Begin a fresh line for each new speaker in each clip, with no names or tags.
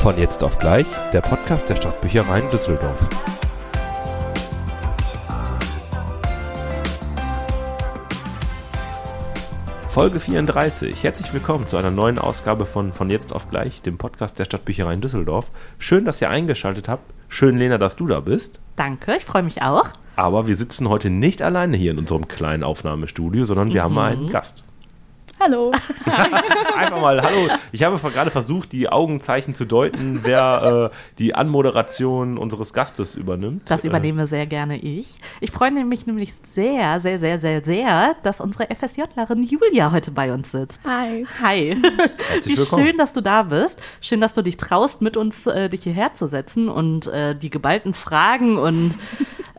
Von jetzt auf gleich, der Podcast der Stadtbüchereien Düsseldorf. Folge 34. Herzlich willkommen zu einer neuen Ausgabe von Von jetzt auf gleich, dem Podcast der Stadtbüchereien Düsseldorf. Schön, dass ihr eingeschaltet habt. Schön, Lena, dass du da bist.
Danke, ich freue mich auch.
Aber wir sitzen heute nicht alleine hier in unserem kleinen Aufnahmestudio, sondern wir mhm. haben einen Gast.
Hallo.
Einfach mal Hallo. Ich habe gerade versucht, die Augenzeichen zu deuten, wer äh, die Anmoderation unseres Gastes übernimmt.
Das übernehme äh. sehr gerne ich. Ich freue mich nämlich sehr, sehr, sehr, sehr, sehr, dass unsere FSJlerin Julia heute bei uns sitzt.
Hi.
Hi. Herzlich Wie willkommen. schön, dass du da bist. Schön, dass du dich traust, mit uns äh, dich hierher zu setzen und äh, die geballten Fragen und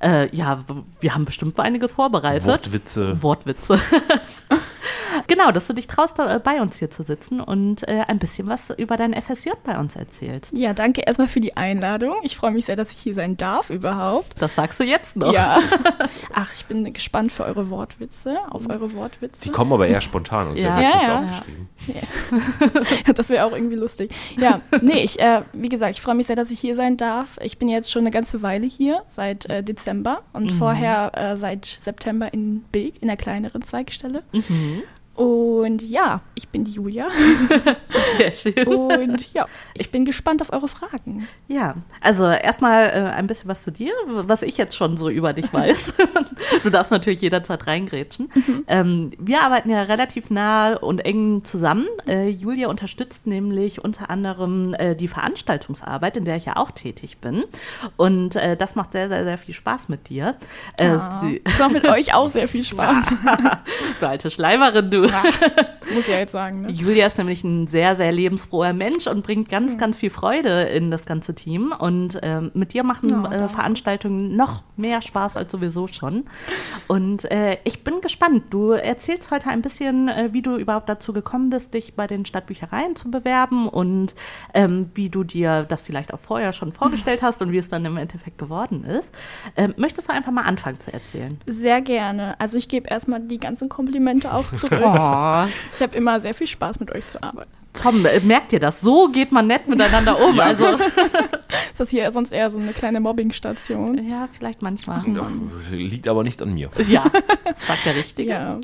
äh, ja, wir haben bestimmt einiges vorbereitet.
Wortwitze.
Wortwitze. Genau, dass du dich traust, bei uns hier zu sitzen und äh, ein bisschen was über dein FSJ bei uns erzählst.
Ja, danke erstmal für die Einladung. Ich freue mich sehr, dass ich hier sein darf überhaupt.
Das sagst du jetzt noch.
Ja. Ach, ich bin gespannt für eure Wortwitze, auf eure Wortwitze.
Die kommen aber eher spontan und
ja.
wir haben
ja, ja. aufgeschrieben. Ja. das wäre auch irgendwie lustig. Ja, nee, ich, äh, wie gesagt, ich freue mich sehr, dass ich hier sein darf. Ich bin jetzt schon eine ganze Weile hier, seit äh, Dezember und mhm. vorher äh, seit September in Bilk, in der kleineren Zweigstelle. Mhm. Und ja, ich bin die Julia.
Sehr schön.
Und ja, ich bin gespannt auf eure Fragen.
Ja, also erstmal äh, ein bisschen was zu dir, was ich jetzt schon so über dich weiß. du darfst natürlich jederzeit reingrätschen. Mhm. Ähm, wir arbeiten ja relativ nah und eng zusammen. Äh, Julia unterstützt nämlich unter anderem äh, die Veranstaltungsarbeit, in der ich ja auch tätig bin. Und äh, das macht sehr, sehr, sehr viel Spaß mit dir.
Ja, äh, das macht mit euch auch sehr viel Spaß.
du alte Schleimerin, du.
Ach, muss ja jetzt sagen. Ne?
Julia ist nämlich ein sehr, sehr lebensfroher Mensch und bringt ganz, mhm. ganz viel Freude in das ganze Team. Und ähm, mit dir machen oh, äh, Veranstaltungen noch mehr Spaß als sowieso schon. Und äh, ich bin gespannt. Du erzählst heute ein bisschen, äh, wie du überhaupt dazu gekommen bist, dich bei den Stadtbüchereien zu bewerben und ähm, wie du dir das vielleicht auch vorher schon vorgestellt hast und wie es dann im Endeffekt geworden ist. Ähm, möchtest du einfach mal anfangen zu erzählen?
Sehr gerne. Also ich gebe erstmal die ganzen Komplimente auch zurück.
Oh.
Ich habe immer sehr viel Spaß mit euch zu arbeiten.
Tom, äh, merkt ihr das? So geht man nett miteinander um. ja. Also.
Ist das hier sonst eher so eine kleine Mobbingstation?
Ja, vielleicht manchmal.
Ach, liegt aber nicht an mir.
Ja, sagt der Richtige.
Ja.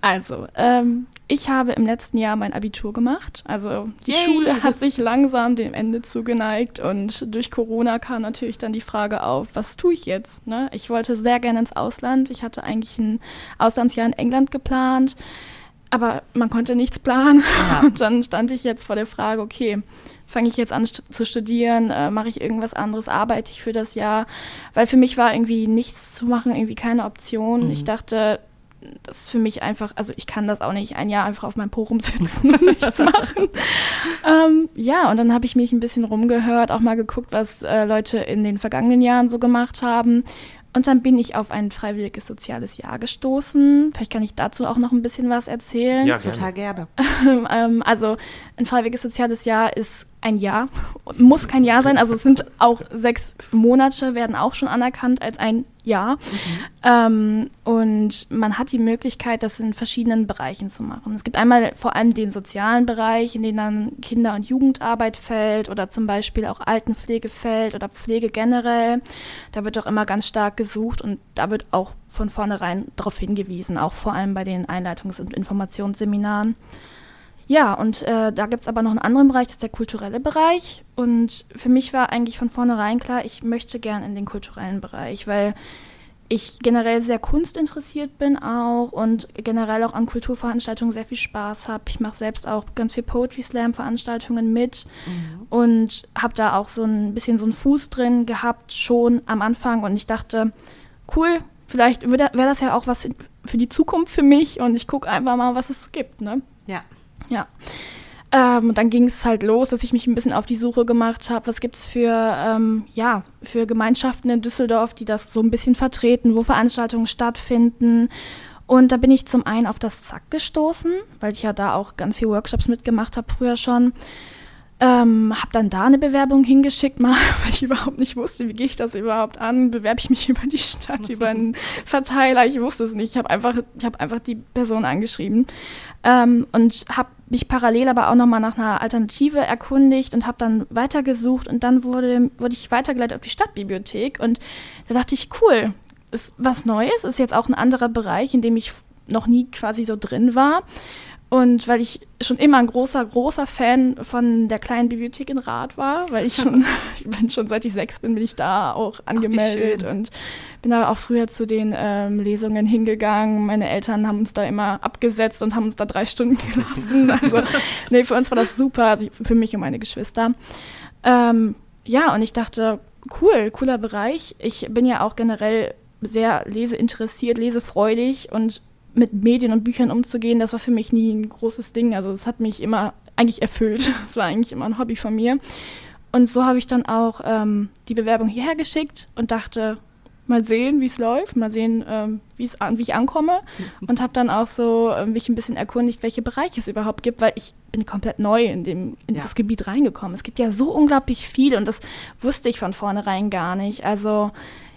Also, ähm, ich habe im letzten Jahr mein Abitur gemacht. Also die Yay. Schule hat sich langsam dem Ende zugeneigt und durch Corona kam natürlich dann die Frage auf, was tue ich jetzt? Ne? Ich wollte sehr gerne ins Ausland. Ich hatte eigentlich ein Auslandsjahr in England geplant aber man konnte nichts planen. Ja. Und dann stand ich jetzt vor der Frage, okay, fange ich jetzt an zu studieren, äh, mache ich irgendwas anderes, arbeite ich für das Jahr? Weil für mich war irgendwie nichts zu machen, irgendwie keine Option. Mhm. Ich dachte, das ist für mich einfach, also ich kann das auch nicht ein Jahr einfach auf meinem Po rumsitzen und nichts machen. ähm, ja, und dann habe ich mich ein bisschen rumgehört, auch mal geguckt, was äh, Leute in den vergangenen Jahren so gemacht haben. Und dann bin ich auf ein freiwilliges soziales Jahr gestoßen. Vielleicht kann ich dazu auch noch ein bisschen was erzählen.
Ja, gerne. total gerne.
ähm, also ein freiwilliges soziales Jahr ist ein Jahr, muss kein Jahr sein. Also es sind auch sechs Monate, werden auch schon anerkannt als ein Jahr. Mhm. Ähm, und man hat die Möglichkeit, das in verschiedenen Bereichen zu machen. Es gibt einmal vor allem den sozialen Bereich, in den dann Kinder- und Jugendarbeit fällt oder zum Beispiel auch Altenpflege fällt oder Pflege generell. Da wird auch immer ganz stark gesucht und da wird auch von vornherein darauf hingewiesen, auch vor allem bei den Einleitungs- und Informationsseminaren. Ja, und äh, da gibt es aber noch einen anderen Bereich, das ist der kulturelle Bereich. Und für mich war eigentlich von vornherein klar, ich möchte gern in den kulturellen Bereich, weil ich generell sehr kunstinteressiert bin auch und generell auch an Kulturveranstaltungen sehr viel Spaß habe. Ich mache selbst auch ganz viel Poetry Slam Veranstaltungen mit mhm. und habe da auch so ein bisschen so einen Fuß drin gehabt schon am Anfang und ich dachte, cool, vielleicht wäre das ja auch was für die Zukunft für mich und ich gucke einfach mal, was es so gibt, ne?
Ja.
Ja. Ähm, und dann ging es halt los, dass ich mich ein bisschen auf die Suche gemacht habe, was gibt es für, ähm, ja, für Gemeinschaften in Düsseldorf, die das so ein bisschen vertreten, wo Veranstaltungen stattfinden. Und da bin ich zum einen auf das Zack gestoßen, weil ich ja da auch ganz viele Workshops mitgemacht habe früher schon. Ähm, habe dann da eine Bewerbung hingeschickt, mal, weil ich überhaupt nicht wusste, wie gehe ich das überhaupt an? Bewerbe ich mich über die Stadt, über einen Verteiler? Ich wusste es nicht. Ich habe einfach, hab einfach die Person angeschrieben ähm, und habe mich parallel aber auch nochmal nach einer Alternative erkundigt und habe dann weitergesucht und dann wurde, wurde ich weitergeleitet auf die Stadtbibliothek und da dachte ich, cool, ist was Neues, ist jetzt auch ein anderer Bereich, in dem ich noch nie quasi so drin war. Und weil ich schon immer ein großer, großer Fan von der kleinen Bibliothek in Rath war, weil ich schon, ich bin schon seit ich sechs bin, bin ich da auch angemeldet Ach, und bin da auch früher zu den ähm, Lesungen hingegangen. Meine Eltern haben uns da immer abgesetzt und haben uns da drei Stunden gelassen. Also, nee, für uns war das super, also für mich und meine Geschwister. Ähm, ja, und ich dachte, cool, cooler Bereich. Ich bin ja auch generell sehr leseinteressiert, lesefreudig und mit Medien und Büchern umzugehen, das war für mich nie ein großes Ding. Also es hat mich immer eigentlich erfüllt. Es war eigentlich immer ein Hobby von mir. Und so habe ich dann auch ähm, die Bewerbung hierher geschickt und dachte, mal sehen, wie es läuft, mal sehen, ähm, an, wie ich ankomme. Mhm. Und habe dann auch so äh, mich ein bisschen erkundigt, welche Bereiche es überhaupt gibt, weil ich bin komplett neu in, dem, in ja. das Gebiet reingekommen. Es gibt ja so unglaublich viel und das wusste ich von vornherein gar nicht. Also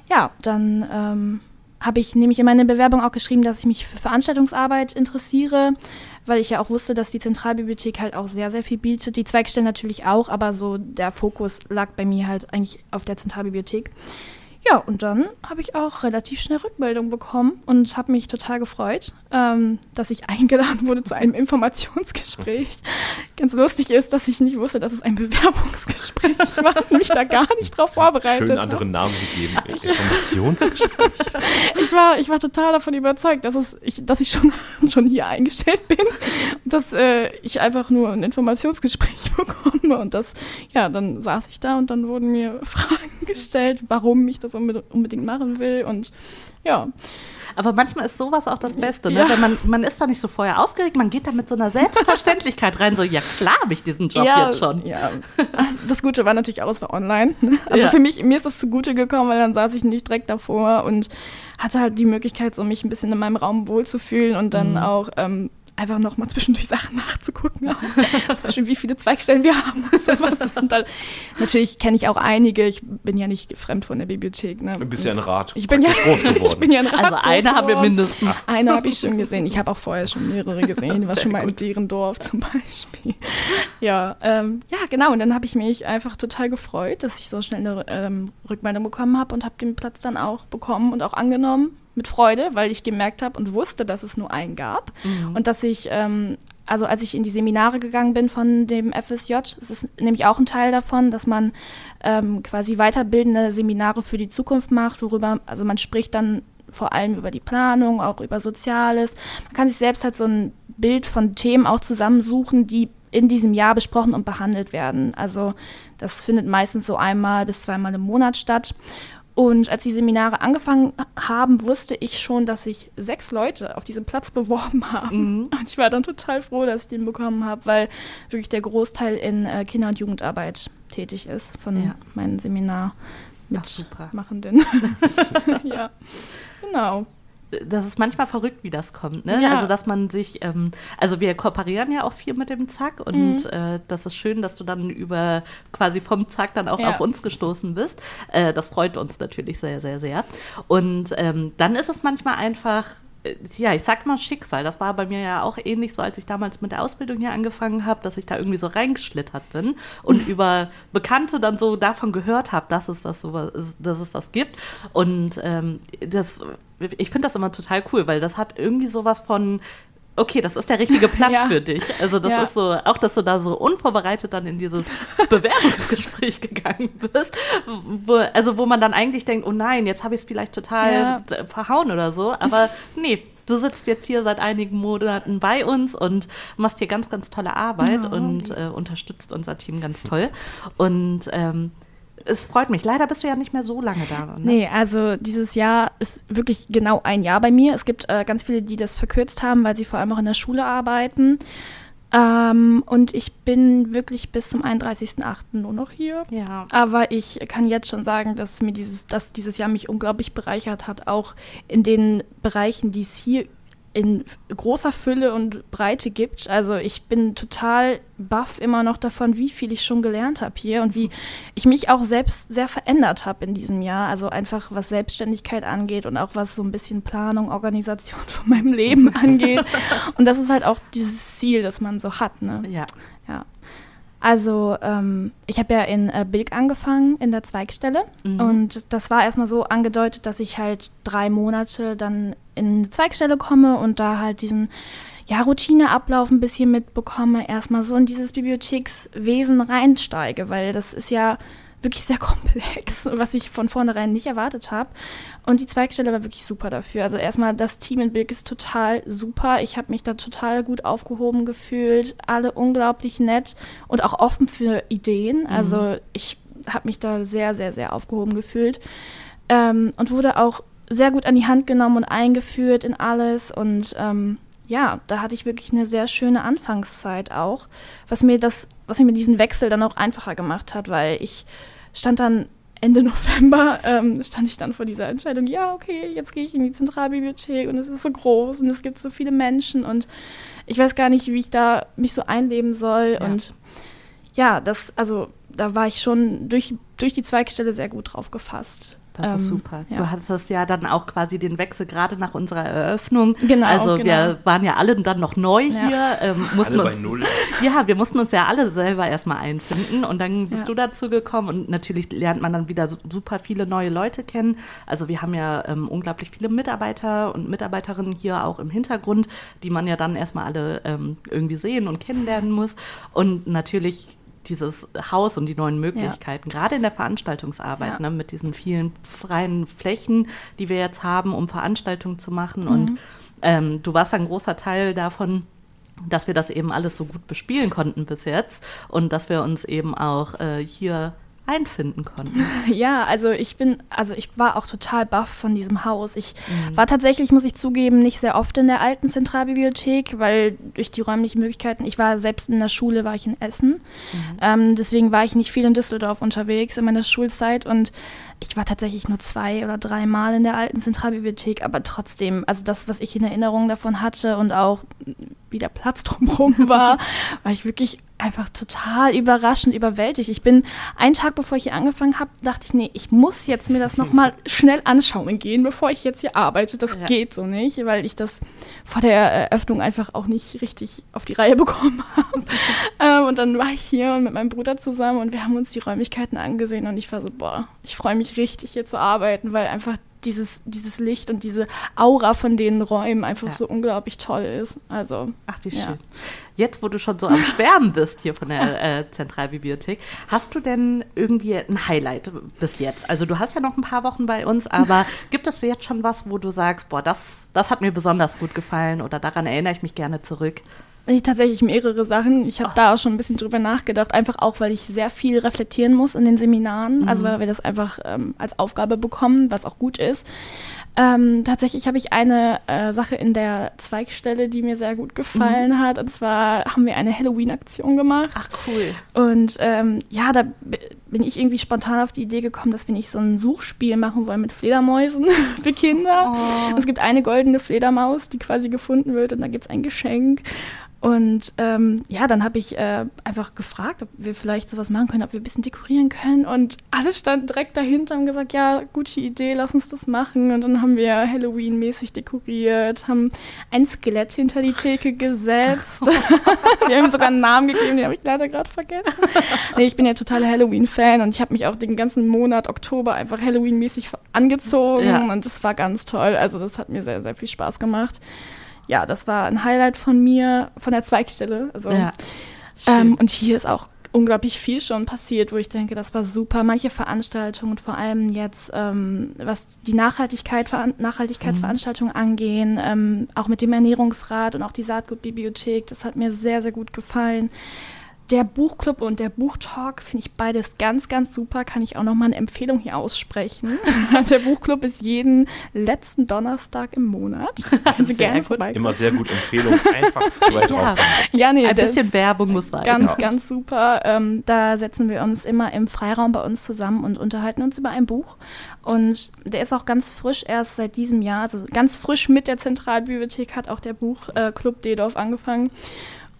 ja, dann ähm, habe ich nämlich in meiner Bewerbung auch geschrieben, dass ich mich für Veranstaltungsarbeit interessiere, weil ich ja auch wusste, dass die Zentralbibliothek halt auch sehr, sehr viel bietet. Die Zweigstellen natürlich auch, aber so der Fokus lag bei mir halt eigentlich auf der Zentralbibliothek. Ja, und dann habe ich auch relativ schnell Rückmeldung bekommen und habe mich total gefreut, ähm, dass ich eingeladen wurde zu einem Informationsgespräch. Ganz lustig ist, dass ich nicht wusste, dass es ein Bewerbungsgespräch war und mich da gar nicht drauf vorbereitet
Schön anderen Namen gegeben. Informationsgespräch.
ich, war, ich war total davon überzeugt, dass, es, ich, dass ich schon, schon hier eingestellt bin und dass äh, ich einfach nur ein Informationsgespräch bekomme. Und das, ja, dann saß ich da und dann wurden mir Fragen gestellt, warum ich das unbedingt machen will und ja.
Aber manchmal ist sowas auch das Beste, ne? Ja. Wenn man, man ist da nicht so vorher aufgeregt, man geht da mit so einer Selbstverständlichkeit rein, so, ja klar habe ich diesen Job ja, jetzt schon.
Ja, das Gute war natürlich auch, es war online. Ne? Also ja. für mich, mir ist das zugute gekommen, weil dann saß ich nicht direkt davor und hatte halt die Möglichkeit, so mich ein bisschen in meinem Raum wohlzufühlen und dann mhm. auch ähm, einfach noch mal zwischendurch Sachen nachzugucken. Zum Beispiel, wie viele Zweigstellen wir haben und sowas. Das sind halt, natürlich kenne ich auch einige. Ich bin ja nicht fremd von der Bibliothek. Ne?
Du bist ja ein Rat.
Ich bin ja groß geworden. ich bin ja ein
Rat also eine haben wir mindestens.
Ach. Eine habe ich schon gesehen. Ich habe auch vorher schon mehrere gesehen. Ich war schon mal gut. in Derendorf zum Beispiel. Ja, ähm, ja, genau. Und dann habe ich mich einfach total gefreut, dass ich so schnell eine ähm, Rückmeldung bekommen habe und habe den Platz dann auch bekommen und auch angenommen mit Freude, weil ich gemerkt habe und wusste, dass es nur einen gab mhm. und dass ich, ähm, also als ich in die Seminare gegangen bin von dem FSJ, es ist nämlich auch ein Teil davon, dass man ähm, quasi weiterbildende Seminare für die Zukunft macht, worüber, also man spricht dann vor allem über die Planung, auch über Soziales. Man kann sich selbst halt so ein Bild von Themen auch zusammensuchen, die in diesem Jahr besprochen und behandelt werden. Also das findet meistens so einmal bis zweimal im Monat statt. Und als die Seminare angefangen haben, wusste ich schon, dass sich sechs Leute auf diesem Platz beworben haben. Mhm. Und ich war dann total froh, dass ich den bekommen habe, weil wirklich der Großteil in äh, Kinder- und Jugendarbeit tätig ist von ja. meinem Seminar mitmachenden. ja, genau
das ist manchmal verrückt, wie das kommt. Ne? Ja. Also, dass man sich, ähm, also wir kooperieren ja auch viel mit dem Zack und mhm. äh, das ist schön, dass du dann über quasi vom Zack dann auch ja. auf uns gestoßen bist. Äh, das freut uns natürlich sehr, sehr, sehr. Und ähm, dann ist es manchmal einfach ja, ich sag mal Schicksal. Das war bei mir ja auch ähnlich so, als ich damals mit der Ausbildung hier angefangen habe, dass ich da irgendwie so reingeschlittert bin und über Bekannte dann so davon gehört habe, dass es das so dass es das gibt. Und ähm, das, ich finde das immer total cool, weil das hat irgendwie sowas von okay, das ist der richtige Platz ja. für dich. Also das ja. ist so, auch dass du da so unvorbereitet dann in dieses Bewerbungsgespräch gegangen bist, wo, also wo man dann eigentlich denkt, oh nein, jetzt habe ich es vielleicht total ja. verhauen oder so, aber nee. Du sitzt jetzt hier seit einigen Monaten bei uns und machst hier ganz, ganz tolle Arbeit und äh, unterstützt unser Team ganz toll. Und ähm, es freut mich. Leider bist du ja nicht mehr so lange da. Ne?
Nee, also dieses Jahr ist wirklich genau ein Jahr bei mir. Es gibt äh, ganz viele, die das verkürzt haben, weil sie vor allem auch in der Schule arbeiten. Ähm, und ich bin wirklich bis zum 31.08. nur noch hier. Ja. Aber ich kann jetzt schon sagen, dass mir dieses, dass dieses Jahr mich unglaublich bereichert hat, auch in den Bereichen, die es hier in großer Fülle und Breite gibt. Also ich bin total baff immer noch davon, wie viel ich schon gelernt habe hier und wie ich mich auch selbst sehr verändert habe in diesem Jahr. Also einfach was Selbstständigkeit angeht und auch was so ein bisschen Planung, Organisation von meinem Leben angeht. Und das ist halt auch dieses Ziel, das man so hat. Ne?
Ja.
Ja. Also ähm, ich habe ja in äh, Bilk angefangen, in der Zweigstelle. Mhm. Und das war erstmal so angedeutet, dass ich halt drei Monate dann in eine Zweigstelle komme und da halt diesen ja, Routineablauf ein bisschen mitbekomme, erstmal so in dieses Bibliothekswesen reinsteige, weil das ist ja wirklich sehr komplex, was ich von vornherein nicht erwartet habe. Und die Zweigstelle war wirklich super dafür. Also erstmal das Team in Bilk ist total super. Ich habe mich da total gut aufgehoben gefühlt. Alle unglaublich nett und auch offen für Ideen. Mhm. Also ich habe mich da sehr, sehr, sehr aufgehoben gefühlt. Ähm, und wurde auch sehr gut an die Hand genommen und eingeführt in alles. Und ähm, ja, da hatte ich wirklich eine sehr schöne Anfangszeit auch, was mir das, was mir diesen Wechsel dann auch einfacher gemacht hat, weil ich stand dann Ende November, ähm, stand ich dann vor dieser Entscheidung, ja, okay, jetzt gehe ich in die Zentralbibliothek und es ist so groß und es gibt so viele Menschen und ich weiß gar nicht, wie ich da mich so einleben soll. Ja. Und ja, das, also da war ich schon durch, durch die Zweigstelle sehr gut drauf gefasst.
Das ähm, ist super. Ja. Du hattest ja dann auch quasi den Wechsel gerade nach unserer Eröffnung.
Genau.
Also
genau.
wir waren ja alle dann noch neu ja. hier.
Ähm, mussten alle uns, bei Null.
Ja, wir mussten uns ja alle selber erstmal einfinden und dann bist ja. du dazu gekommen und natürlich lernt man dann wieder super viele neue Leute kennen. Also wir haben ja ähm, unglaublich viele Mitarbeiter und Mitarbeiterinnen hier auch im Hintergrund, die man ja dann erstmal alle ähm, irgendwie sehen und kennenlernen muss. Und natürlich dieses Haus und die neuen Möglichkeiten, ja. gerade in der Veranstaltungsarbeit, ja. ne, mit diesen vielen freien Flächen, die wir jetzt haben, um Veranstaltungen zu machen. Mhm. Und ähm, du warst ein großer Teil davon, dass wir das eben alles so gut bespielen konnten bis jetzt und dass wir uns eben auch äh, hier einfinden konnten.
Ja, also ich bin, also ich war auch total baff von diesem Haus. Ich mhm. war tatsächlich, muss ich zugeben, nicht sehr oft in der alten Zentralbibliothek, weil durch die räumlichen Möglichkeiten, ich war selbst in der Schule, war ich in Essen. Mhm. Ähm, deswegen war ich nicht viel in Düsseldorf unterwegs in meiner Schulzeit und ich war tatsächlich nur zwei oder drei Mal in der alten Zentralbibliothek, aber trotzdem, also das, was ich in Erinnerung davon hatte und auch wie der Platz drumherum war, war ich wirklich einfach total überraschend, überwältigt. Ich bin einen Tag bevor ich hier angefangen habe, dachte ich, nee, ich muss jetzt mir das nochmal schnell anschauen gehen, bevor ich jetzt hier arbeite. Das ja. geht so nicht, weil ich das vor der Eröffnung einfach auch nicht richtig auf die Reihe bekommen habe. ähm, und dann war ich hier mit meinem Bruder zusammen und wir haben uns die Räumlichkeiten angesehen und ich war so, boah, ich freue mich richtig hier zu arbeiten, weil einfach dieses, dieses Licht und diese Aura von den Räumen einfach ja. so unglaublich toll ist. Also,
Ach, wie schön. Ja. Jetzt, wo du schon so am Schwärmen bist hier von der äh, Zentralbibliothek, hast du denn irgendwie ein Highlight bis jetzt? Also du hast ja noch ein paar Wochen bei uns, aber gibt es jetzt schon was, wo du sagst, boah, das, das hat mir besonders gut gefallen oder daran erinnere ich mich gerne zurück?
Ich tatsächlich mehrere Sachen. Ich habe da auch schon ein bisschen drüber nachgedacht, einfach auch, weil ich sehr viel reflektieren muss in den Seminaren, mhm. also weil wir das einfach ähm, als Aufgabe bekommen, was auch gut ist. Ähm, tatsächlich habe ich eine äh, Sache in der Zweigstelle, die mir sehr gut gefallen mhm. hat. Und zwar haben wir eine Halloween-Aktion gemacht.
Ach cool.
Und ähm, ja, da bin ich irgendwie spontan auf die Idee gekommen, dass wir nicht so ein Suchspiel machen wollen mit Fledermäusen für Kinder. Oh. Es gibt eine goldene Fledermaus, die quasi gefunden wird und da gibt es ein Geschenk. Und ähm, ja, dann habe ich äh, einfach gefragt, ob wir vielleicht sowas machen können, ob wir ein bisschen dekorieren können. Und alle standen direkt dahinter und gesagt, ja, gute Idee, lass uns das machen. Und dann haben wir Halloween-mäßig dekoriert, haben ein Skelett hinter die Theke gesetzt. wir haben sogar einen Namen gegeben, den habe ich leider gerade vergessen. Nee, ich bin ja totaler Halloween-Fan und ich habe mich auch den ganzen Monat Oktober einfach Halloween-mäßig angezogen. Ja. Und das war ganz toll. Also das hat mir sehr, sehr viel Spaß gemacht ja, das war ein Highlight von mir, von der Zweigstelle. Also, ja, ähm, und hier ist auch unglaublich viel schon passiert, wo ich denke, das war super. Manche Veranstaltungen und vor allem jetzt, ähm, was die Nachhaltigkeit, Nachhaltigkeitsveranstaltungen mhm. angehen, ähm, auch mit dem Ernährungsrat und auch die Saatgutbibliothek, das hat mir sehr, sehr gut gefallen. Der Buchclub und der Buchtalk finde ich beides ganz, ganz super. Kann ich auch noch mal eine Empfehlung hier aussprechen. der Buchclub ist jeden letzten Donnerstag im Monat. Können Sie gerne vorbei.
Immer sehr gut Empfehlung. Einfach straight
Ja.
raus.
Ja, nee,
Ein bisschen Werbung muss sein.
Ganz,
Ja.
ganz super. Ähm, da setzen wir uns immer im Freiraum bei uns zusammen und unterhalten uns über ein Buch. Und der ist auch ganz frisch erst seit diesem Jahr, also ganz frisch mit der Zentralbibliothek hat auch der Buchclub äh, Dedorf angefangen.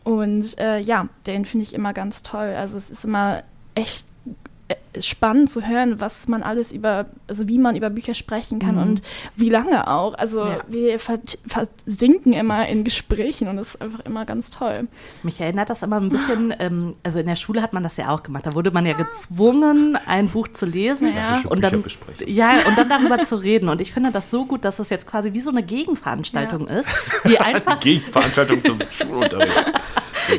Und äh, ja, den finde ich immer ganz toll. Also es ist immer echt spannend zu hören, was man alles über, also wie man über Bücher sprechen kann
Mhm.
und wie lange auch. Also
Ja.
wir ver versinken immer in Gesprächen und das ist einfach immer ganz toll.
Mich erinnert das immer ein bisschen, ähm, also in der Schule hat man das ja auch gemacht. Da wurde man ja gezwungen, ein Buch zu lesen
Ja.
Klassische
und dann, ja, und dann darüber zu reden. Und ich finde das so gut, dass es jetzt quasi wie so eine Gegenveranstaltung ist, die einfach
Gegenveranstaltung zum Schulunterricht.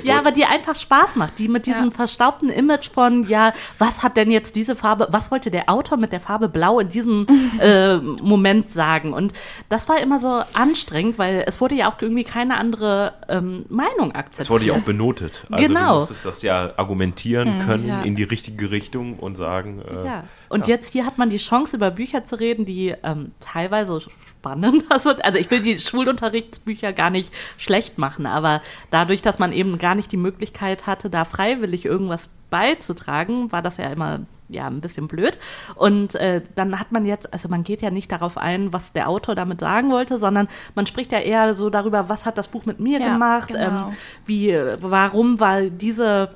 Ja, aber die einfach Spaß macht, die mit diesem
Ja.
verstaubten Image von, ja, was hat denn jetzt diese Farbe, was wollte der Autor mit der Farbe Blau in diesem äh, Moment sagen? Und das war immer so anstrengend, weil es wurde ja auch irgendwie keine andere ähm, Meinung akzeptiert.
Es wurde ja auch benotet. Also
Genau.
du musstest das ja argumentieren können
ja.
in die richtige Richtung und sagen. Äh,
Ja. Und
ja.
jetzt hier hat man die Chance, über Bücher zu reden, die ähm, teilweise spannender sind. Also ich will die Schulunterrichtsbücher gar nicht schlecht machen, aber dadurch, dass man eben gar nicht die Möglichkeit hatte, da freiwillig irgendwas beizutragen, war das ja immer ja ein bisschen blöd. Und äh, dann hat man jetzt, also man geht ja nicht darauf ein, was der Autor damit sagen wollte, sondern man spricht ja eher so darüber, was hat das Buch mit mir
Ja,
gemacht,
genau.
ähm, wie, warum war diese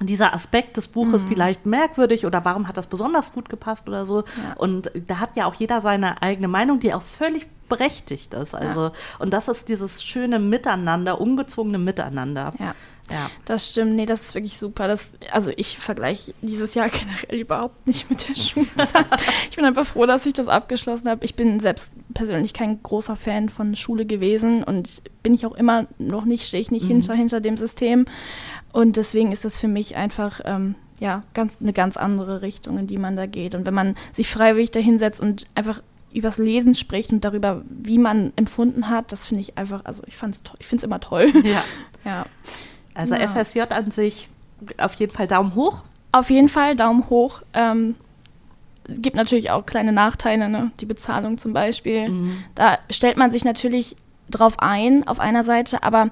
dieser Aspekt des Buches
Mhm.
vielleicht merkwürdig oder warum hat das besonders gut gepasst oder so.
Ja.
Und da hat ja auch jeder seine eigene Meinung, die auch völlig berechtigt ist. Also, und das ist dieses schöne Miteinander, ungezwungene Miteinander.
Ja.
Ja.
Das stimmt, nee, das ist wirklich super. Das, also ich vergleiche dieses Jahr generell überhaupt nicht mit der Schulzeit. ich bin einfach froh, dass ich das abgeschlossen habe. Ich bin selbst persönlich kein großer Fan von Schule gewesen und bin ich auch immer noch nicht, stehe ich nicht
Mhm.
hinter, hinter dem System. Und deswegen ist das für mich einfach ähm, ja, ganz, eine ganz andere Richtung, in die man da geht. Und wenn man sich freiwillig da hinsetzt und einfach übers Lesen spricht und darüber, wie man empfunden hat, das finde ich einfach, also ich fand's toll, ich finde es immer toll.
ja.
ja.
Also
Ja.
FSJ an sich auf jeden Fall Daumen hoch.
Auf jeden Fall Daumen hoch. Ähm, es gibt natürlich auch kleine Nachteile, ne? die Bezahlung zum Beispiel.
Mhm.
Da stellt man sich natürlich drauf ein, auf einer Seite, aber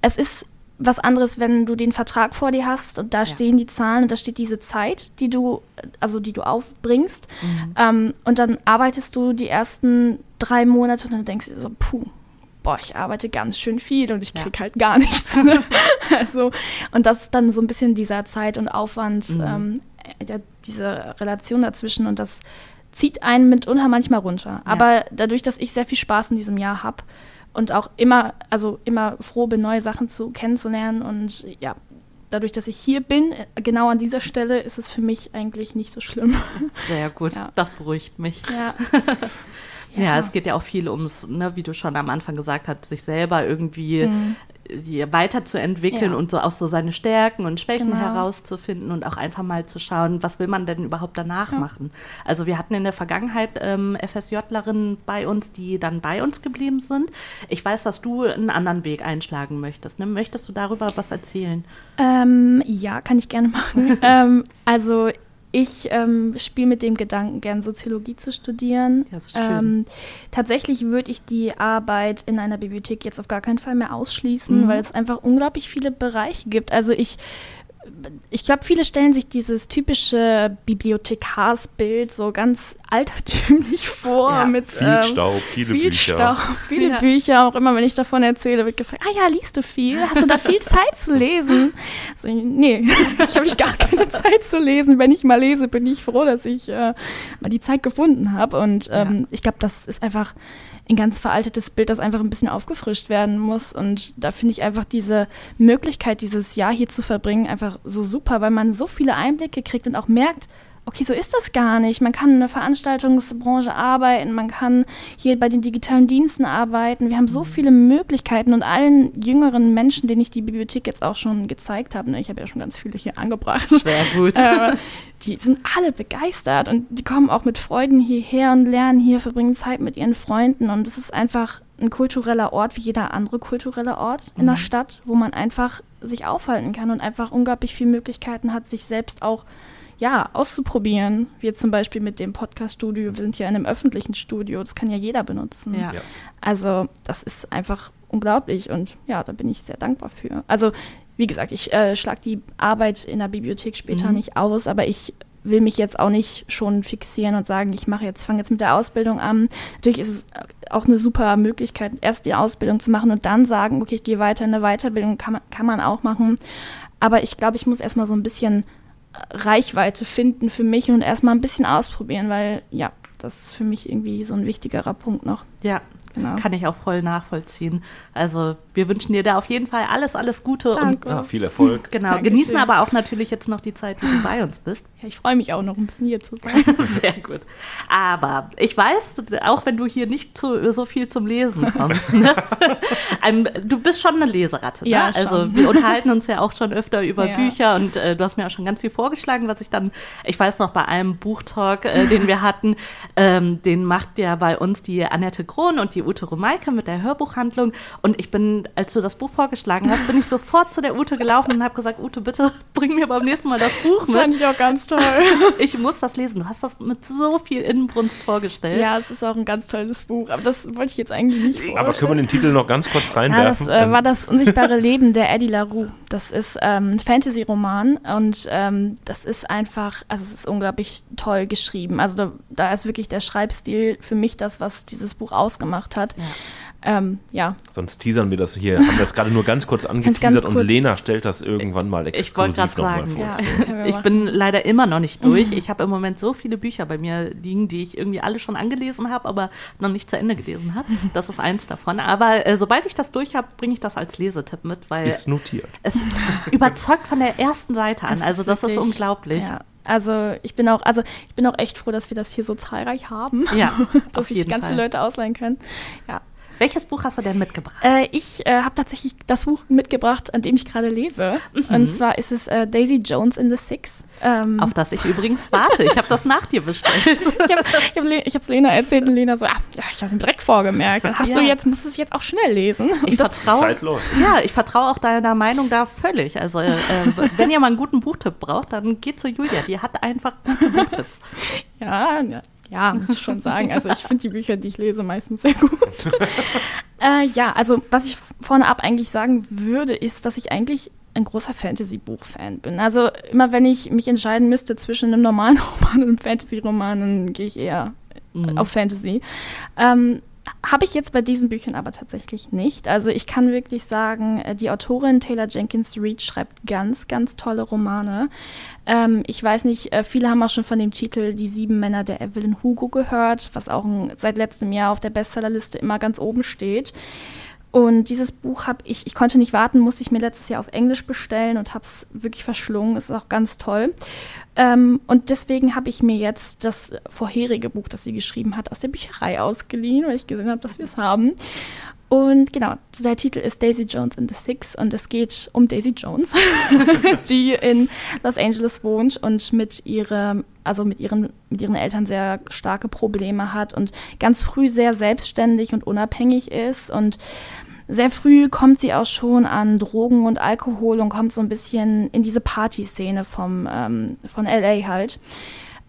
es ist was anderes, wenn du den Vertrag vor dir hast und da
Ja.
stehen die Zahlen und da steht diese Zeit, die du, also die du aufbringst.
Mhm.
Ähm, und dann arbeitest du die ersten drei Monate und dann denkst du dir so, puh, boah, ich arbeite ganz schön viel und ich
Ja.
krieg halt gar nichts. Ne? also, und das ist dann so ein bisschen dieser Zeit und Aufwand,
Mhm.
ähm, ja, diese Relation dazwischen und das zieht einen mitunter manchmal runter. Aber dadurch, dass ich sehr viel Spaß in diesem Jahr habe und auch immer, also immer froh bin, neue Sachen zu kennenzulernen und ja, dadurch, dass ich hier bin, äh, genau an dieser Stelle, ist es für mich eigentlich nicht so schlimm.
Sehr gut.
Ja.
Das beruhigt mich.
Ja.
Ja, es geht ja auch viel ums, ne, wie du schon am Anfang gesagt hast, sich selber irgendwie
Mhm.
Weiterzuentwickeln
Ja.
und so auch so seine Stärken und Schwächen
Genau.
herauszufinden und auch einfach mal zu schauen, was will man denn überhaupt danach
Ja.
machen. Also wir hatten in der Vergangenheit ähm, FSJlerinnen bei uns, die dann bei uns geblieben sind. Ich weiß, dass du einen anderen Weg einschlagen möchtest. Ne? Möchtest du darüber was erzählen?
Ähm, ja, kann ich gerne machen. ähm, also ich ähm, spiele mit dem Gedanken, gern Soziologie zu studieren.
Ja, so.
Ähm, tatsächlich würde ich die Arbeit in einer Bibliothek jetzt auf gar keinen Fall mehr ausschließen,
Mhm.
weil es einfach unglaublich viele Bereiche gibt. Also ich ich glaube, viele stellen sich dieses typische Bibliothekarsbild so ganz altertümlich vor.
Ja,
mit
Viel
ähm,
Staub, viele
viel
Bücher.
Staub, viele
Ja.
Bücher. Auch immer, wenn ich davon erzähle, wird gefragt, ah ja, liest du viel? Hast du da viel Zeit zu lesen? So, nee, ich habe ich gar keine Zeit zu lesen. Wenn ich mal lese, bin ich froh, dass ich äh, mal die Zeit gefunden habe. Und ähm,
Ja.
ich glaube, das ist einfach ein ganz veraltetes Bild, das einfach ein bisschen aufgefrischt werden muss. Und da finde ich einfach diese Möglichkeit, dieses Jahr hier zu verbringen, einfach so super, weil man so viele Einblicke kriegt und auch merkt, okay, so ist das gar nicht. Man kann in der Veranstaltungsbranche arbeiten, man kann hier bei den digitalen Diensten arbeiten. Wir haben so viele Möglichkeiten und allen jüngeren Menschen, denen ich die Bibliothek jetzt auch schon gezeigt habe, ne, ich habe ja schon ganz viele hier angebracht,
Sehr gut.
äh, die sind alle begeistert und die kommen auch mit Freuden hierher und lernen hier, verbringen Zeit mit ihren Freunden und es ist einfach ein kultureller Ort wie jeder andere kulturelle Ort in der
Mhm.
Stadt, wo man einfach sich aufhalten kann und einfach unglaublich viele Möglichkeiten hat, sich selbst auch ja, auszuprobieren. Wie jetzt zum Beispiel mit dem Podcast-Studio. Wir sind ja in einem öffentlichen Studio. Das kann ja jeder benutzen.
Ja.
Ja.
Also, das ist einfach unglaublich und ja, da bin ich sehr dankbar für. Also, wie gesagt, ich äh, schlage die Arbeit in der Bibliothek später
Mhm.
nicht aus, aber ich will mich jetzt auch nicht schon fixieren und sagen, ich mache jetzt, fange jetzt mit der Ausbildung an. Natürlich ist es auch eine super Möglichkeit, erst die Ausbildung zu machen und dann sagen, okay, ich gehe weiter in eine Weiterbildung, kann man, kann man auch machen. Aber ich glaube, ich muss erstmal so ein bisschen Reichweite finden für mich und erstmal ein bisschen ausprobieren, weil ja, das ist für mich irgendwie so ein wichtigerer Punkt noch.
Ja,
Genau.
kann ich auch voll nachvollziehen. Also wir wünschen dir da auf jeden Fall alles, alles Gute
Danke.
Ja, viel Erfolg.
und genau,
Dankeschön.
genießen aber auch natürlich jetzt noch die Zeit, wo du bei uns bist.
Ja, ich freue mich auch noch ein bisschen hier zu sein.
Sehr gut. Aber ich weiß, auch wenn du hier nicht zu, so viel zum Lesen kommst, ne? ähm, du bist schon eine Leseratte. Ne?
Ja, schon.
Also wir unterhalten uns ja auch schon öfter über
Ja.
Bücher und äh, du hast mir auch schon ganz viel vorgeschlagen, was ich dann, ich weiß noch, bei einem Buchtalk, äh, den wir hatten, ähm, den macht ja bei uns die Annette Krohn und die Ute Romeike mit der Hörbuchhandlung. Und ich bin, als du das Buch vorgeschlagen hast, bin ich sofort zu der Ute gelaufen und habe gesagt, Ute, bitte bring mir beim nächsten Mal das Buch
Das
mit.
fand ich auch ganz toll.
Ich muss das lesen. Du hast das mit so viel Inbrunst vorgestellt.
ja, es ist auch ein ganz tolles Buch, aber das wollte ich jetzt eigentlich nicht vorstellen.
Aber können wir den Titel noch ganz kurz
Ja,
reinwerfen?
das äh,
Ähm,
war das unsichtbare Leben der Eddie LaRue. Das ist ähm, ein Fantasy-Roman und ähm, das ist einfach, also es ist unglaublich toll geschrieben. Also da, da ist wirklich der Schreibstil für mich das, was dieses Buch ausgemacht hat.
Ja.
Ähm, ja,
Sonst teasern wir das hier. Haben das gerade nur ganz kurz angeteasert
ganz
und. Lena stellt das irgendwann mal
Ich wollte
exklusiv
gerade
nochmal
sagen,
vor.
ja, wir
Ich bin leider immer noch nicht durch. Ich habe im Moment so viele Bücher bei mir liegen, die ich irgendwie alle schon angelesen habe, aber noch nicht zu Ende gelesen habe. Das ist eins davon. Aber äh, sobald ich das durch habe, bringe ich das als Lesetipp mit, weil
Ist notiert.
es überzeugt von der ersten Seite an.
Es
Also das ist
wirklich-
unglaublich.
Ja, also ich bin auch, also ich bin auch echt froh, dass wir das hier so zahlreich haben.
Ja,
dass sich ganz
Fall.
viele Leute ausleihen können. Ja.
Welches Buch hast du denn mitgebracht?
Äh, ich äh, habe tatsächlich das Buch mitgebracht, an dem ich gerade lese.
Mhm.
Und zwar ist es äh, Daisy Jones in the Six. Ähm,
Auf das ich übrigens warte. Ich habe das nach dir bestellt.
ich habe ich hab, Le- Lena erzählt und Lena so, ah, ja, ich habe es direkt vorgemerkt. Dann hast
Ja.
du jetzt, musst du es jetzt auch schnell lesen.
Ich
Und
vertraue. Ja, ich vertraue auch deiner Meinung da völlig. Also, äh, wenn ihr mal einen guten Buchtipp braucht, dann geht zu Julia. Die hat einfach gute Buchtipps.
ja, ja, ja, muss ich schon sagen. Also ich finde die Bücher, die ich lese, meistens sehr gut. äh, ja, also was ich vorne ab eigentlich sagen würde, ist, dass ich eigentlich ein großer Fantasy-Buch-Fan bin. Also immer wenn ich mich entscheiden müsste zwischen einem normalen Roman und einem Fantasy-Roman, dann gehe ich eher
Mhm.
auf Fantasy. Ähm, habe ich jetzt bei diesen Büchern aber tatsächlich nicht. Also ich kann wirklich sagen, äh, die Autorin Taylor Jenkins Reid schreibt ganz, ganz tolle Romane. Ähm, ich weiß nicht, äh, viele haben auch schon von dem Titel Die sieben Männer der Evelyn Hugo gehört, was auch ein, seit letztem Jahr auf der Bestsellerliste immer ganz oben steht. Und dieses Buch habe ich, ich konnte nicht warten, musste ich mir letztes Jahr auf Englisch bestellen und habe es wirklich verschlungen. Es ist auch ganz toll. Ähm, und deswegen habe ich mir jetzt das vorherige Buch, das sie geschrieben hat, aus der Bücherei ausgeliehen, weil ich gesehen habe, dass wir es haben. Und genau, der Titel ist Daisy Jones in the Six und es geht um Daisy Jones, die in Los Angeles wohnt und mit ihrem, also mit ihren, mit ihren Eltern sehr starke Probleme hat und ganz früh sehr selbstständig und unabhängig ist und sehr früh kommt sie auch schon an Drogen und Alkohol und kommt so ein bisschen in diese Partyszene vom, ähm, von LA halt.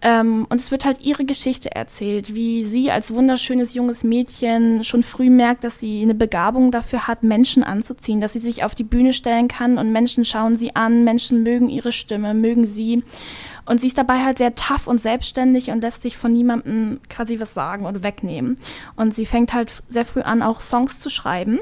Ähm, und es wird halt ihre Geschichte erzählt, wie sie als wunderschönes junges Mädchen schon früh merkt, dass sie eine Begabung dafür hat, Menschen anzuziehen, dass sie sich auf die Bühne stellen kann und Menschen schauen sie an, Menschen mögen ihre Stimme, mögen sie. Und sie ist dabei halt sehr tough und selbstständig und lässt sich von niemandem quasi was sagen oder wegnehmen. Und sie fängt halt sehr früh an, auch Songs zu schreiben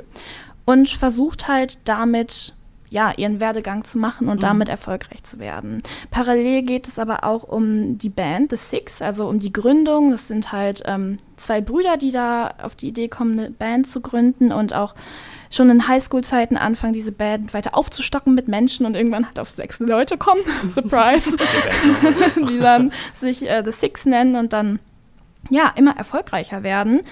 und versucht halt damit ja, ihren Werdegang zu machen und damit erfolgreich zu werden. Parallel geht es aber auch um die Band, The Six, also um die Gründung. Das sind halt ähm, zwei Brüder, die da auf die Idee kommen, eine Band zu gründen und auch schon in Highschool-Zeiten anfangen, diese Band weiter aufzustocken mit Menschen und irgendwann halt auf sechs Leute kommen. Surprise! die dann sich äh, The Six nennen und dann ja immer erfolgreicher werden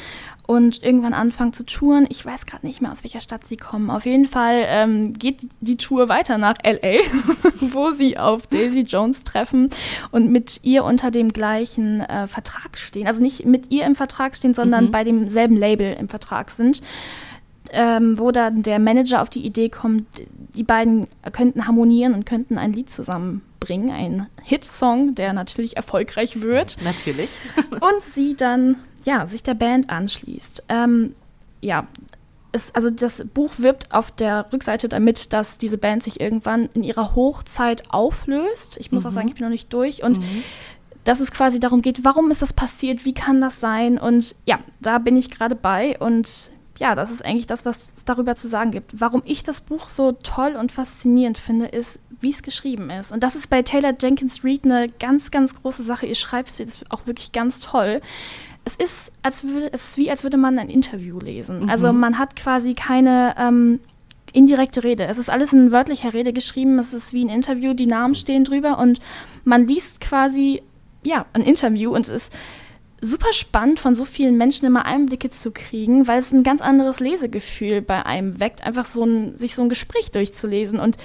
und irgendwann anfangen zu touren. Ich weiß gerade nicht mehr, aus welcher Stadt sie kommen. Auf jeden Fall ähm, geht die Tour weiter nach LA, wo sie auf Daisy Jones treffen und mit ihr unter dem gleichen äh, Vertrag stehen. Also nicht mit ihr im Vertrag stehen, sondern
Mhm.
bei demselben Label im Vertrag sind. ähm, wo dann der Manager auf die Idee kommt, die beiden könnten harmonieren und könnten ein Lied zusammenbringen, ein Hitsong, der natürlich erfolgreich wird.
Natürlich.
und sie dann, ja, sich der Band anschließt. Ähm, ja, es, also das Buch wirbt auf der Rückseite damit, dass diese Band sich irgendwann in ihrer Hochzeit auflöst. Ich muss mhm. auch sagen, ich bin noch nicht durch. Und mhm. dass es quasi darum geht, warum ist das passiert, wie kann das sein? Und ja, da bin ich gerade bei. Und ja, das ist eigentlich das, was es darüber zu sagen gibt. Warum ich das Buch so toll und faszinierend finde, ist, wie es geschrieben ist. Und das ist bei Taylor Jenkins Reid eine ganz, ganz große Sache. Ihr schreibt es jetzt auch wirklich ganz toll. Es ist, als würde, es ist wie, als würde man ein Interview lesen. Mhm. Also man hat quasi keine ähm, indirekte Rede. Es ist alles in wörtlicher Rede geschrieben. Es ist wie ein Interview, die Namen stehen drüber und man liest quasi, ja, ein Interview und es ist super spannend, von so vielen Menschen immer Einblicke zu kriegen, weil es ein ganz anderes Lesegefühl bei einem weckt, einfach so ein, sich so ein Gespräch durchzulesen. Und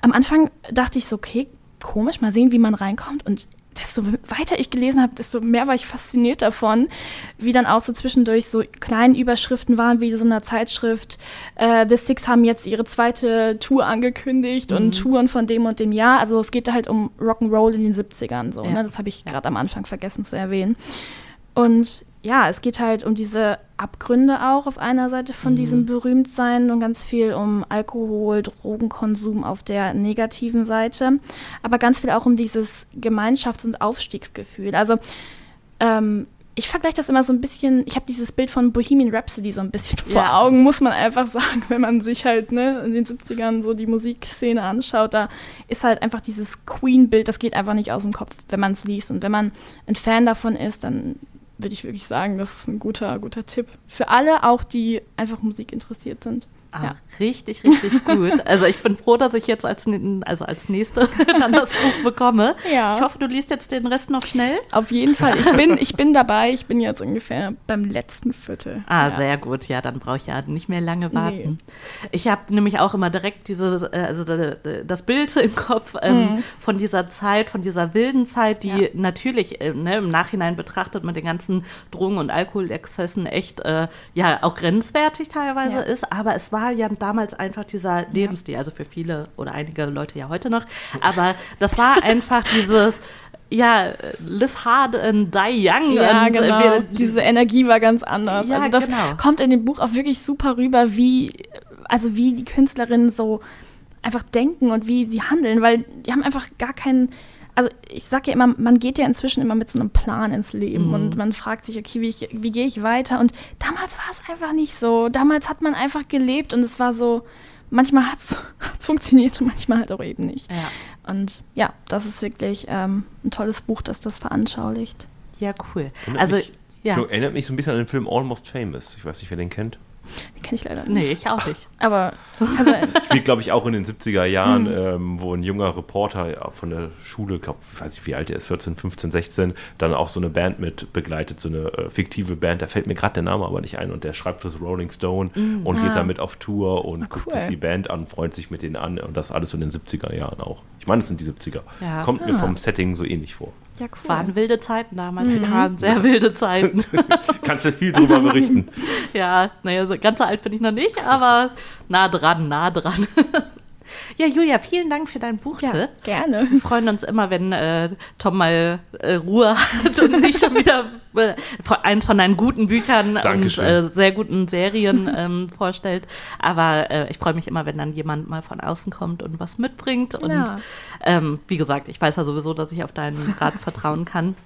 am Anfang dachte ich so, okay, komisch, mal sehen, wie man reinkommt. Und desto weiter ich gelesen habe, desto mehr war ich fasziniert davon, wie dann auch so zwischendurch so kleine Überschriften waren, wie so einer Zeitschrift. Äh, The Six haben jetzt ihre zweite Tour angekündigt mhm. und Touren von dem und dem Jahr. Also es geht da halt um Rock'n'Roll in den 70ern. So, ja. ne? Das habe ich gerade am Anfang vergessen zu erwähnen. Und ja, es geht halt um diese Abgründe auch auf einer Seite von mhm. diesem Berühmtsein und ganz viel um Alkohol, Drogenkonsum auf der negativen Seite, aber ganz viel auch um dieses Gemeinschafts- und Aufstiegsgefühl. Also ähm, ich vergleiche das immer so ein bisschen, ich habe dieses Bild von Bohemian Rhapsody so ein bisschen ja. vor Augen, muss man einfach sagen, wenn man sich halt ne, in den 70ern so die Musikszene anschaut, da ist halt einfach dieses Queen-Bild, das geht einfach nicht aus dem Kopf, wenn man es liest. Und wenn man ein Fan davon ist, dann würde ich wirklich sagen, das ist ein guter, guter Tipp. Für alle, auch die einfach Musik interessiert sind.
Ah, ja. Richtig, richtig gut. Also ich bin froh, dass ich jetzt als, also als Nächste dann das Buch bekomme. Ja. Ich hoffe, du liest jetzt den Rest noch schnell.
Auf jeden Fall. Ich bin, ich bin dabei. Ich bin jetzt ungefähr beim letzten Viertel.
Ah, ja. sehr gut. Ja, dann brauche ich ja nicht mehr lange warten. Nee. Ich habe nämlich auch immer direkt dieses, äh, also das Bild im Kopf ähm, mhm. von dieser Zeit, von dieser wilden Zeit, die ja. natürlich äh, ne, im Nachhinein betrachtet mit den ganzen Drogen- und Alkoholexzessen echt äh, ja auch grenzwertig teilweise ist. Aber es war war ja damals einfach dieser Lebensstil, also für viele oder einige Leute ja heute noch, aber das war einfach dieses ja, live hard and die young.
Ja, und, äh, genau. Wir, Diese Energie war ganz anders. Ja, also das genau. kommt in dem Buch auch wirklich super rüber, wie, also wie die Künstlerinnen so einfach denken und wie sie handeln, weil die haben einfach gar keinen also ich sage ja immer, man geht ja inzwischen immer mit so einem Plan ins Leben mhm. und man fragt sich, okay, wie, ich, wie gehe ich weiter? Und damals war es einfach nicht so. Damals hat man einfach gelebt und es war so, manchmal hat es funktioniert und manchmal halt auch eben nicht. Ja. Und ja, das ist wirklich ähm, ein tolles Buch, das das veranschaulicht.
Ja, cool.
Erinnert also, mich, ja. erinnert mich so ein bisschen an den Film Almost Famous. Ich weiß nicht, wer den kennt.
Den kenne ich leider nicht.
Nee, ich auch nicht.
Aber
spielt, glaube ich, auch in den 70er Jahren, mhm. ähm, wo ein junger Reporter von der Schule, glaube ich, weiß nicht, wie alt er ist, 14, 15, 16, dann auch so eine Band mit begleitet, so eine äh, fiktive Band. Da fällt mir gerade der Name aber nicht ein und der schreibt fürs Rolling Stone mhm. und ah. geht damit auf Tour und ah, guckt cool. sich die Band an, freut sich mit denen an und das alles in den 70er Jahren auch. Ich meine, es sind die 70er. Ja. Kommt ah. mir vom Setting so ähnlich vor.
Ja, cool. Waren wilde Zeiten damals. Mhm. Waren sehr wilde Zeiten.
Kannst du viel drüber berichten.
ja, naja, so ganz alt bin ich noch nicht, aber nah dran, nah dran. Ja, Julia, vielen Dank für dein Buch. Ja,
gerne.
Wir freuen uns immer, wenn äh, Tom mal äh, Ruhe hat und nicht schon wieder äh, eins von deinen guten Büchern Dankeschön. und äh, sehr guten Serien ähm, vorstellt. Aber äh, ich freue mich immer, wenn dann jemand mal von außen kommt und was mitbringt. Und ja. ähm, wie gesagt, ich weiß ja sowieso, dass ich auf deinen Rat vertrauen kann.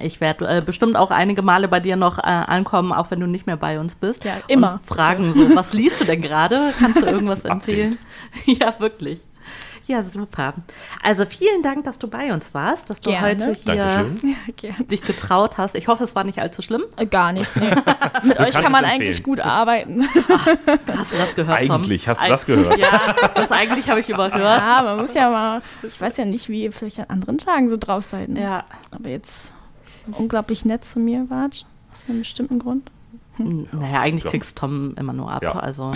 Ich werde äh, bestimmt auch einige Male bei dir noch äh, ankommen, auch wenn du nicht mehr bei uns bist.
Ja, immer.
Und fragen so, was liest du denn gerade? Kannst du irgendwas empfehlen? ja, wirklich. Ja, super. Also vielen Dank, dass du bei uns warst, dass du gerne. heute hier ja, dich getraut hast. Ich hoffe, es war nicht allzu schlimm.
Äh, gar nicht. Nee. Mit euch kann man eigentlich gut arbeiten.
Ach, hast du das gehört,
Tom? Eigentlich, hast du das gehört?
Ja, das eigentlich habe ich überhört.
Ja, man muss ja mal, ich weiß ja nicht, wie ihr vielleicht an anderen Tagen so drauf seid. Ne? Ja. Aber jetzt unglaublich nett zu mir wart. Aus einem bestimmten Grund.
Hm. Naja, eigentlich kriegst Tom immer nur ab. Ja. Also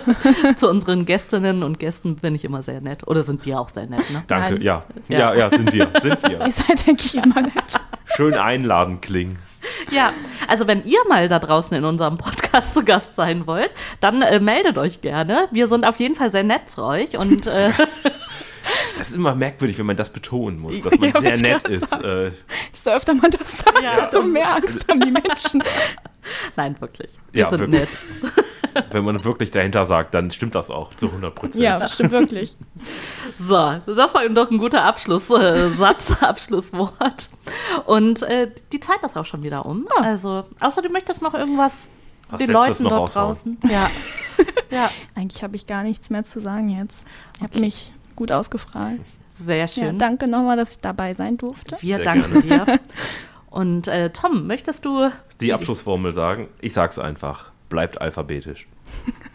zu unseren Gästinnen und Gästen bin ich immer sehr nett. Oder sind wir auch sehr nett, ne?
Danke, ja. ja. Ja, ja, sind wir. Sind wir.
Ihr seid, denke ich, immer nett.
Schön einladend klingen.
Ja, also wenn ihr mal da draußen in unserem Podcast zu Gast sein wollt, dann äh, meldet euch gerne. Wir sind auf jeden Fall sehr nett zu euch und äh,
Es ist immer merkwürdig, wenn man das betonen muss, dass man
Ja,
sehr
ich
nett ist.
sagen.
Äh,
Desto öfter man das sagt,
Ja.
desto mehr Angst haben die Menschen.
nein, wirklich. Wir
Ja,
sind
wirklich.
nett.
wenn man wirklich dahinter sagt, dann stimmt das auch zu 100 Prozent.
Ja, das stimmt wirklich.
So, das war doch ein guter Abschlusssatz, äh, Satz, Abschlusswort. Und äh, die Zeit ist auch schon wieder um.
Ah.
Also, außer du möchtest noch irgendwas
Was
den Leuten
noch
dort
raushauen?
draußen. Ja. ja,
Eigentlich habe ich gar nichts mehr zu sagen jetzt. Ihr habt mich gut ausgefragt.
sehr
Ja,
schön.
danke nochmal, dass ich dabei sein durfte.
Wir
Sehr
danken dir. Und äh, Tom, möchtest du
Die Abschlussformel sagen, ich sag's einfach, bleibt alphabetisch.